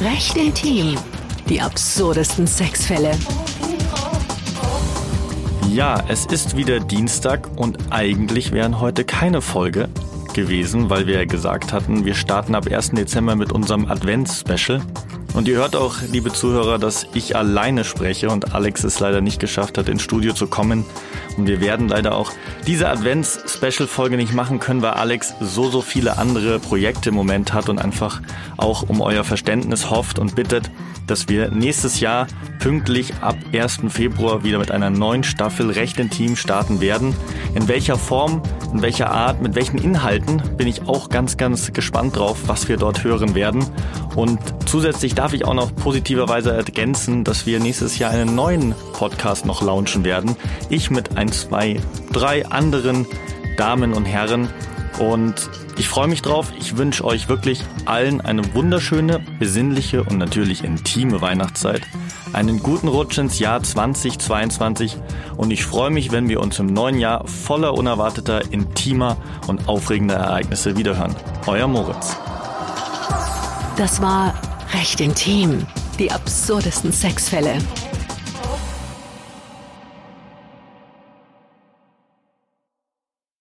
Recht intim. Die absurdesten Sexfälle. Ja, es ist wieder Dienstag und eigentlich wären heute keine Folge gewesen, weil wir ja gesagt hatten, wir starten ab 1. Dezember mit unserem Advents-Special. Und ihr hört auch, liebe Zuhörer, dass ich alleine spreche und Alex es leider nicht geschafft hat, ins Studio zu kommen. Und wir werden leider auch diese Advents-Special-Folge nicht machen können, weil Alex so, so viele andere Projekte im Moment hat und einfach auch um euer Verständnis hofft und bittet, dass wir nächstes Jahr pünktlich ab 1. Februar wieder mit einer neuen Staffel Recht Team starten werden. In welcher Form, in welcher Art, mit welchen Inhalten bin ich auch ganz, ganz gespannt drauf, was wir dort hören werden. Und zusätzlich darf ich auch noch positiverweise ergänzen, dass wir nächstes Jahr einen neuen Podcast noch launchen werden. Ich mit ein, zwei, drei anderen Damen und Herren. Und ich freue mich drauf. Ich wünsche euch wirklich allen eine wunderschöne, besinnliche und natürlich intime Weihnachtszeit. Einen guten Rutsch ins Jahr 2022 und ich freue mich, wenn wir uns im neuen Jahr voller unerwarteter, intimer und aufregender Ereignisse wiederhören. Euer Moritz. Das war recht intim. Die absurdesten Sexfälle.